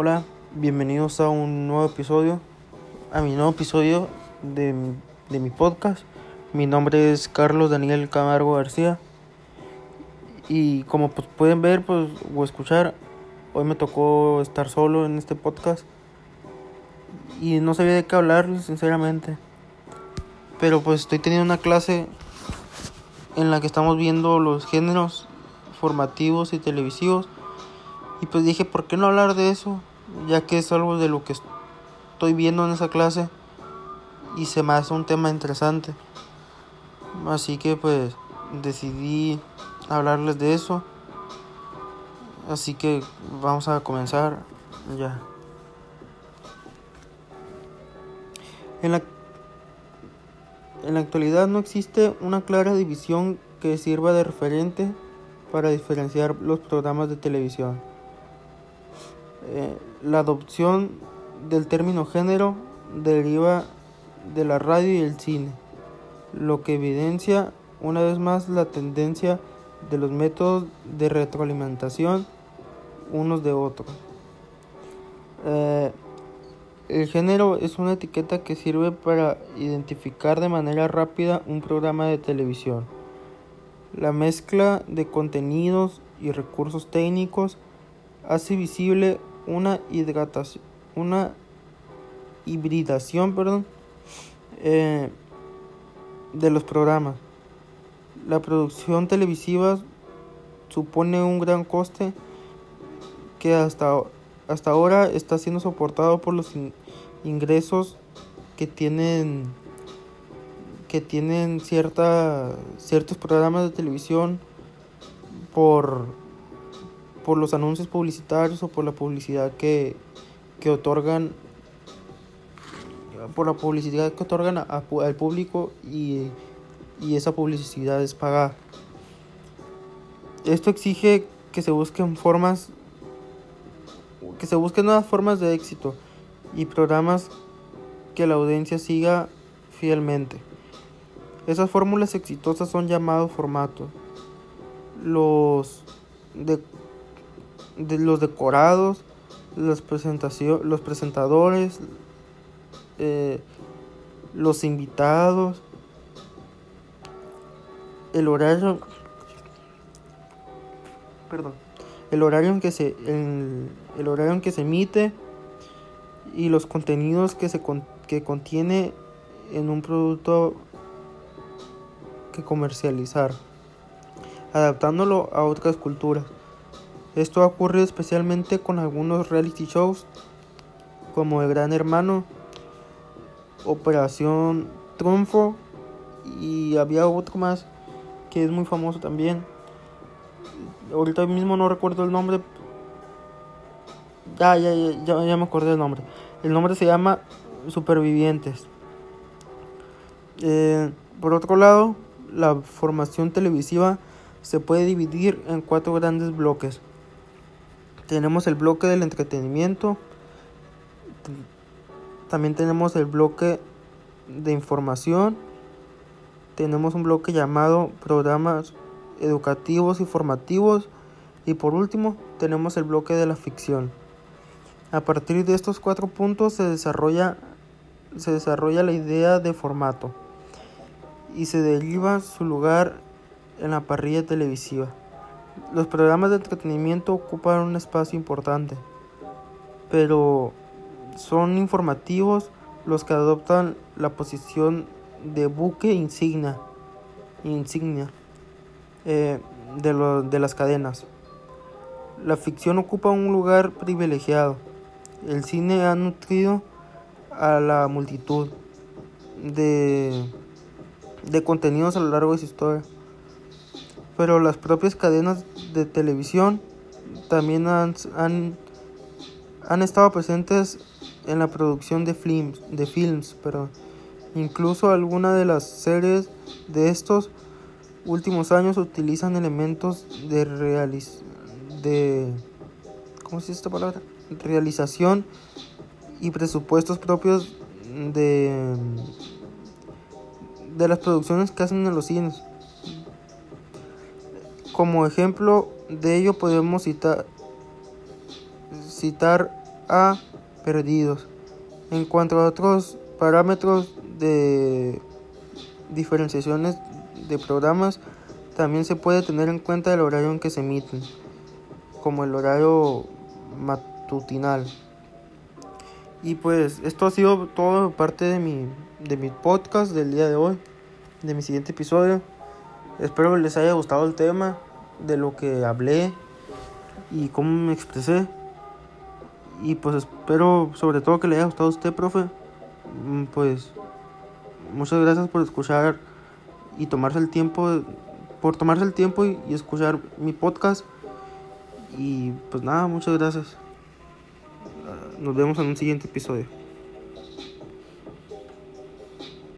Hola, bienvenidos a un nuevo episodio, a mi nuevo episodio de, de mi podcast. Mi nombre es Carlos Daniel Camargo García y como pues pueden ver pues, o escuchar, hoy me tocó estar solo en este podcast y no sabía de qué hablar sinceramente. Pero pues estoy teniendo una clase en la que estamos viendo los géneros formativos y televisivos y pues dije, ¿por qué no hablar de eso? Ya que es algo de lo que estoy viendo en esa clase y se me hace un tema interesante. Así que pues decidí hablarles de eso. Así que vamos a comenzar ya. En la, en la actualidad no existe una clara división que sirva de referente para diferenciar los programas de televisión. La adopción del término género deriva de la radio y el cine, lo que evidencia una vez más la tendencia de los métodos de retroalimentación unos de otros. Eh, el género es una etiqueta que sirve para identificar de manera rápida un programa de televisión. La mezcla de contenidos y recursos técnicos hace visible una hidratación, una hibridación, perdón, eh, de los programas. La producción televisiva supone un gran coste que hasta, hasta ahora está siendo soportado por los ingresos que tienen que tienen cierta, ciertos programas de televisión por por los anuncios publicitarios o por la publicidad que, que otorgan por la publicidad que otorgan al público y, y esa publicidad es pagada. Esto exige que se busquen formas que se busquen nuevas formas de éxito y programas que la audiencia siga fielmente. Esas fórmulas exitosas son llamados formatos. Los de de los decorados, las los presentadores, eh, los invitados, el horario, perdón, el horario en que se, el, el horario en que se emite y los contenidos que se que contiene en un producto que comercializar, adaptándolo a otras culturas. Esto ha ocurrido especialmente con algunos reality shows como El Gran Hermano, Operación Triunfo y había otro más que es muy famoso también. Ahorita mismo no recuerdo el nombre. Ya, ya, ya, ya me acordé del nombre. El nombre se llama Supervivientes. Eh, por otro lado, la formación televisiva se puede dividir en cuatro grandes bloques tenemos el bloque del entretenimiento, también tenemos el bloque de información, tenemos un bloque llamado programas educativos y formativos y por último tenemos el bloque de la ficción. A partir de estos cuatro puntos se desarrolla, se desarrolla la idea de formato y se deriva su lugar en la parrilla televisiva. Los programas de entretenimiento ocupan un espacio importante, pero son informativos los que adoptan la posición de buque insignia, insignia eh, de, de las cadenas. La ficción ocupa un lugar privilegiado. El cine ha nutrido a la multitud de, de contenidos a lo largo de su historia pero las propias cadenas de televisión también han, han, estado presentes en la producción de films, de films pero incluso algunas de las series de estos últimos años utilizan elementos de realiz de ¿cómo se dice esta palabra? realización y presupuestos propios de de las producciones que hacen en los cines como ejemplo de ello podemos citar, citar a perdidos. En cuanto a otros parámetros de diferenciaciones de programas, también se puede tener en cuenta el horario en que se emiten, como el horario matutinal. Y pues esto ha sido todo parte de mi, de mi podcast del día de hoy, de mi siguiente episodio. Espero les haya gustado el tema, de lo que hablé y cómo me expresé. Y pues espero sobre todo que le haya gustado a usted, profe. Mm, pues muchas gracias por escuchar y tomarse el tiempo, por tomarse el tiempo y, y escuchar mi podcast. Y pues nada, muchas gracias. Nos vemos en un siguiente episodio.